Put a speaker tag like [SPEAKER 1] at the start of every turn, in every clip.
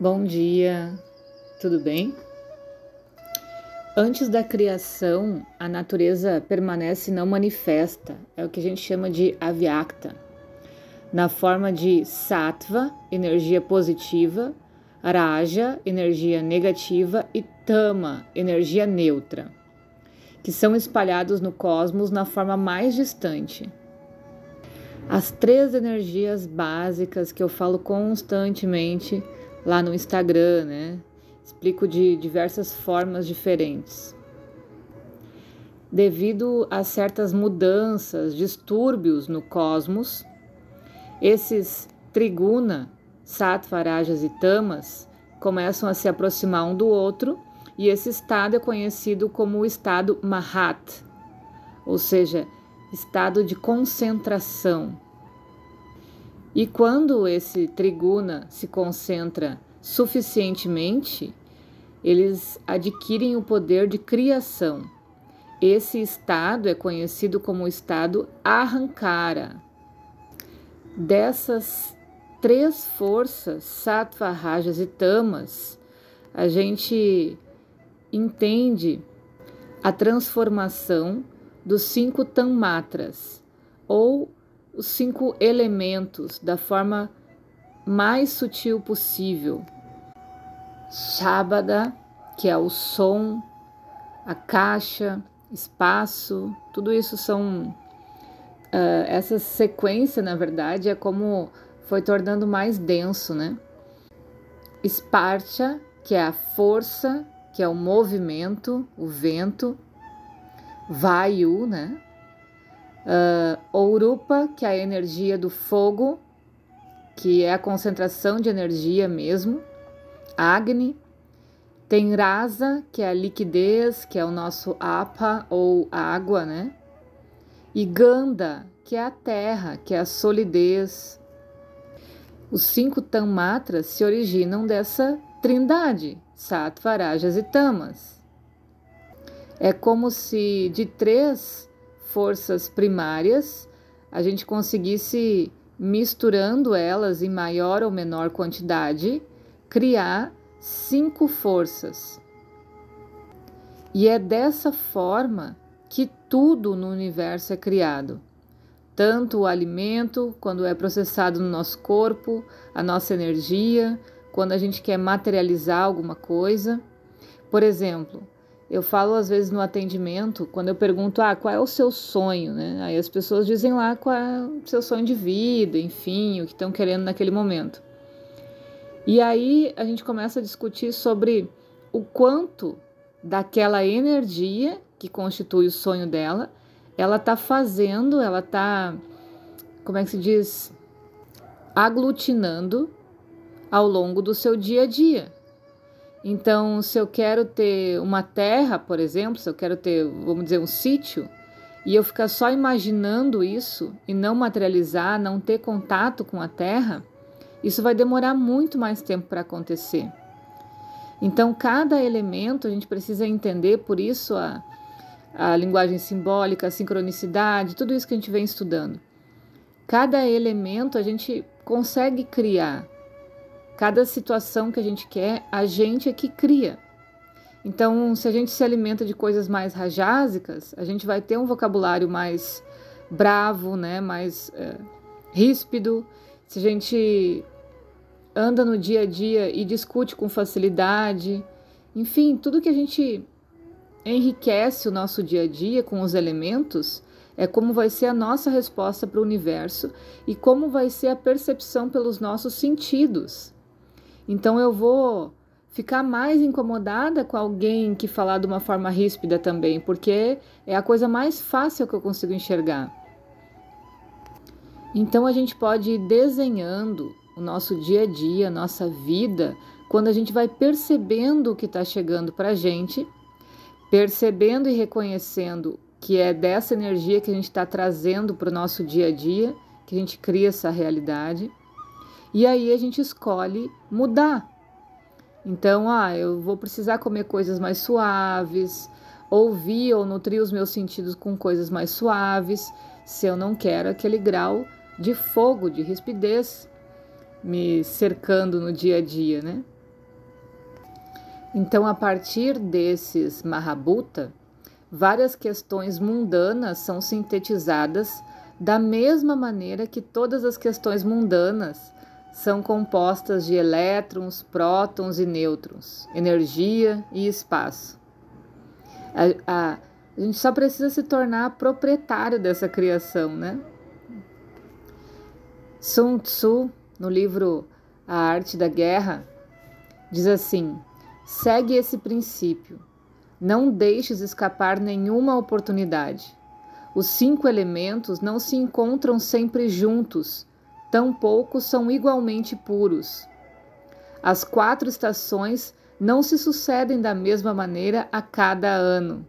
[SPEAKER 1] Bom dia, tudo bem? Antes da criação, a natureza permanece não manifesta, é o que a gente chama de avyakta, na forma de sattva, energia positiva, raja, energia negativa e tama, energia neutra, que são espalhados no cosmos na forma mais distante. As três energias básicas que eu falo constantemente lá no Instagram, né? Explico de diversas formas diferentes. Devido a certas mudanças, distúrbios no cosmos, esses triguna, sattva, rajas e tamas começam a se aproximar um do outro e esse estado é conhecido como o estado Mahat, ou seja, estado de concentração, e quando esse triguna se concentra suficientemente, eles adquirem o poder de criação. Esse estado é conhecido como o estado arrancara. Dessas três forças, sattva, rajas e tamas, a gente entende a transformação dos cinco tanmatras, ou os cinco elementos da forma mais sutil possível. Shabada, que é o som, a caixa, espaço, tudo isso são. Uh, essa sequência, na verdade, é como foi tornando mais denso, né? Sparcha, que é a força, que é o movimento, o vento. Vayu, né? Uh, Ourupa, que é a energia do fogo, que é a concentração de energia mesmo. Agni. Tem Rasa, que é a liquidez, que é o nosso apa ou água, né? E Ganda, que é a terra, que é a solidez. Os cinco Tanmatras se originam dessa trindade, Sattva, Rajas e Tamas. É como se de três forças primárias, a gente conseguisse, misturando elas em maior ou menor quantidade, criar cinco forças. E é dessa forma que tudo no universo é criado. Tanto o alimento, quando é processado no nosso corpo, a nossa energia, quando a gente quer materializar alguma coisa. Por exemplo, eu falo às vezes no atendimento, quando eu pergunto, ah, qual é o seu sonho, né? Aí as pessoas dizem lá qual é o seu sonho de vida, enfim, o que estão querendo naquele momento. E aí a gente começa a discutir sobre o quanto daquela energia que constitui o sonho dela, ela está fazendo, ela está, como é que se diz, aglutinando ao longo do seu dia a dia. Então, se eu quero ter uma terra, por exemplo, se eu quero ter, vamos dizer, um sítio, e eu ficar só imaginando isso e não materializar, não ter contato com a terra, isso vai demorar muito mais tempo para acontecer. Então, cada elemento a gente precisa entender, por isso a, a linguagem simbólica, a sincronicidade, tudo isso que a gente vem estudando. Cada elemento a gente consegue criar Cada situação que a gente quer, a gente é que cria. Então, se a gente se alimenta de coisas mais rajásicas, a gente vai ter um vocabulário mais bravo, né, mais é, ríspido. Se a gente anda no dia a dia e discute com facilidade, enfim, tudo que a gente enriquece o nosso dia a dia com os elementos é como vai ser a nossa resposta para o universo e como vai ser a percepção pelos nossos sentidos. Então eu vou ficar mais incomodada com alguém que falar de uma forma ríspida também, porque é a coisa mais fácil que eu consigo enxergar. Então a gente pode ir desenhando o nosso dia a dia, a nossa vida, quando a gente vai percebendo o que está chegando para a gente, percebendo e reconhecendo que é dessa energia que a gente está trazendo para o nosso dia a dia, que a gente cria essa realidade. E aí a gente escolhe mudar. Então, ah, eu vou precisar comer coisas mais suaves, ouvir ou nutrir os meus sentidos com coisas mais suaves, se eu não quero aquele grau de fogo, de rispidez me cercando no dia a dia, né? Então, a partir desses Mahabhuta, várias questões mundanas são sintetizadas da mesma maneira que todas as questões mundanas são compostas de elétrons, prótons e nêutrons, energia e espaço. A, a, a gente só precisa se tornar proprietário dessa criação, né? Sun Tzu, no livro A Arte da Guerra, diz assim: segue esse princípio. Não deixes escapar nenhuma oportunidade. Os cinco elementos não se encontram sempre juntos, tampouco são igualmente puros. As quatro estações não se sucedem da mesma maneira a cada ano.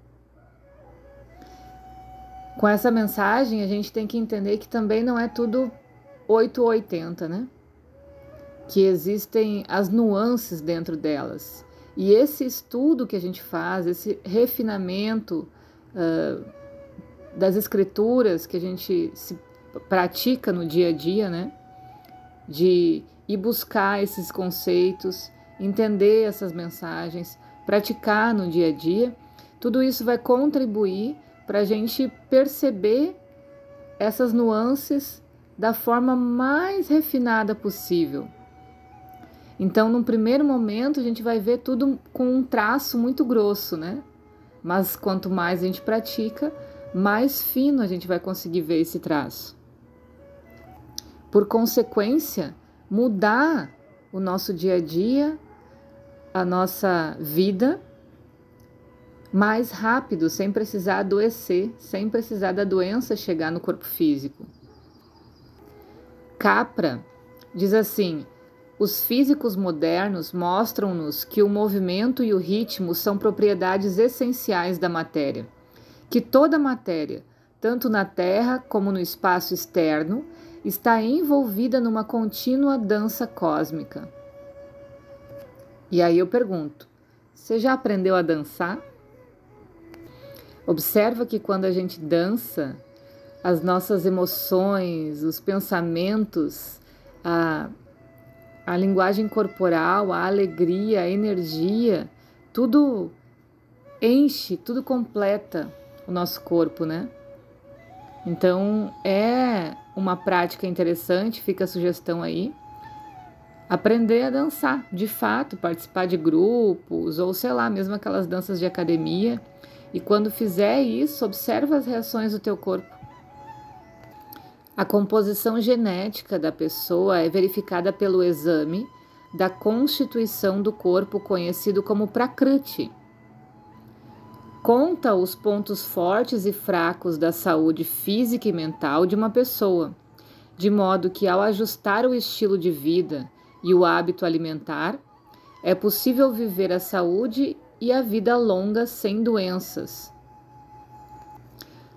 [SPEAKER 1] Com essa mensagem, a gente tem que entender que também não é tudo 8 ou 80, né? Que existem as nuances dentro delas. E esse estudo que a gente faz, esse refinamento uh, das escrituras que a gente se pratica no dia a dia, né? De ir buscar esses conceitos, entender essas mensagens, praticar no dia a dia, tudo isso vai contribuir para a gente perceber essas nuances da forma mais refinada possível. Então, num primeiro momento, a gente vai ver tudo com um traço muito grosso, né? Mas quanto mais a gente pratica, mais fino a gente vai conseguir ver esse traço. Por consequência, mudar o nosso dia a dia, a nossa vida mais rápido, sem precisar adoecer, sem precisar da doença chegar no corpo físico. Capra diz assim: os físicos modernos mostram-nos que o movimento e o ritmo são propriedades essenciais da matéria que toda matéria, tanto na Terra como no espaço externo, está envolvida numa contínua dança cósmica. E aí eu pergunto: você já aprendeu a dançar? Observa que quando a gente dança, as nossas emoções, os pensamentos, a, a linguagem corporal, a alegria, a energia, tudo enche, tudo completa o nosso corpo, né? Então é uma prática interessante, fica a sugestão aí. Aprender a dançar, de fato, participar de grupos ou sei lá, mesmo aquelas danças de academia. E quando fizer isso, observa as reações do teu corpo. A composição genética da pessoa é verificada pelo exame da constituição do corpo conhecido como Prakriti conta os pontos fortes e fracos da saúde física e mental de uma pessoa, de modo que, ao ajustar o estilo de vida e o hábito alimentar, é possível viver a saúde e a vida longa sem doenças.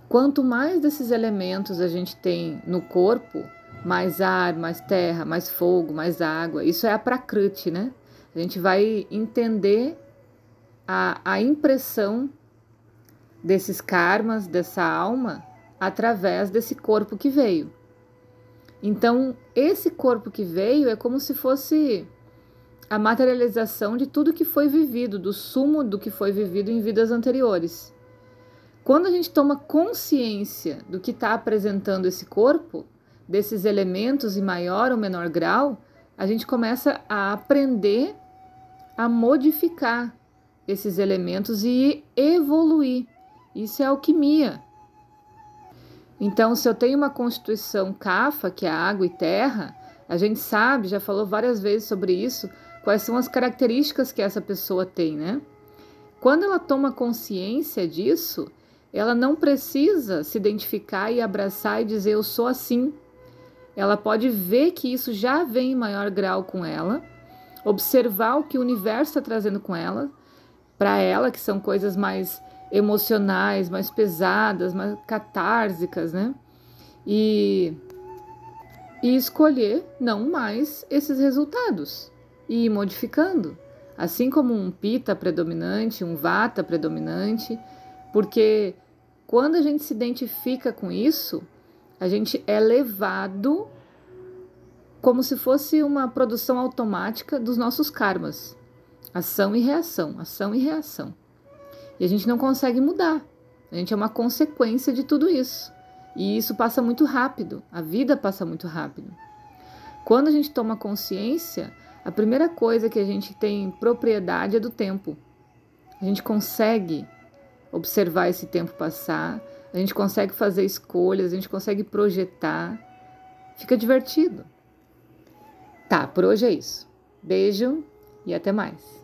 [SPEAKER 1] Quanto mais desses elementos a gente tem no corpo, mais ar, mais terra, mais fogo, mais água, isso é a prakriti, né? A gente vai entender a, a impressão desses karmas, dessa alma, através desse corpo que veio. Então, esse corpo que veio é como se fosse a materialização de tudo que foi vivido, do sumo do que foi vivido em vidas anteriores. Quando a gente toma consciência do que está apresentando esse corpo, desses elementos em maior ou menor grau, a gente começa a aprender a modificar esses elementos e evoluir. Isso é alquimia. Então, se eu tenho uma constituição CAFA, que é água e terra, a gente sabe, já falou várias vezes sobre isso, quais são as características que essa pessoa tem, né? Quando ela toma consciência disso, ela não precisa se identificar e abraçar e dizer eu sou assim. Ela pode ver que isso já vem em maior grau com ela, observar o que o universo está trazendo com ela, para ela, que são coisas mais emocionais, mais pesadas, mais catársicas, né? E, e escolher não mais esses resultados e ir modificando, assim como um pita predominante, um vata predominante, porque quando a gente se identifica com isso, a gente é levado como se fosse uma produção automática dos nossos karmas. Ação e reação, ação e reação. E a gente não consegue mudar. A gente é uma consequência de tudo isso. E isso passa muito rápido, a vida passa muito rápido. Quando a gente toma consciência, a primeira coisa que a gente tem propriedade é do tempo. A gente consegue observar esse tempo passar, a gente consegue fazer escolhas, a gente consegue projetar. Fica divertido. Tá, por hoje é isso. Beijo e até mais.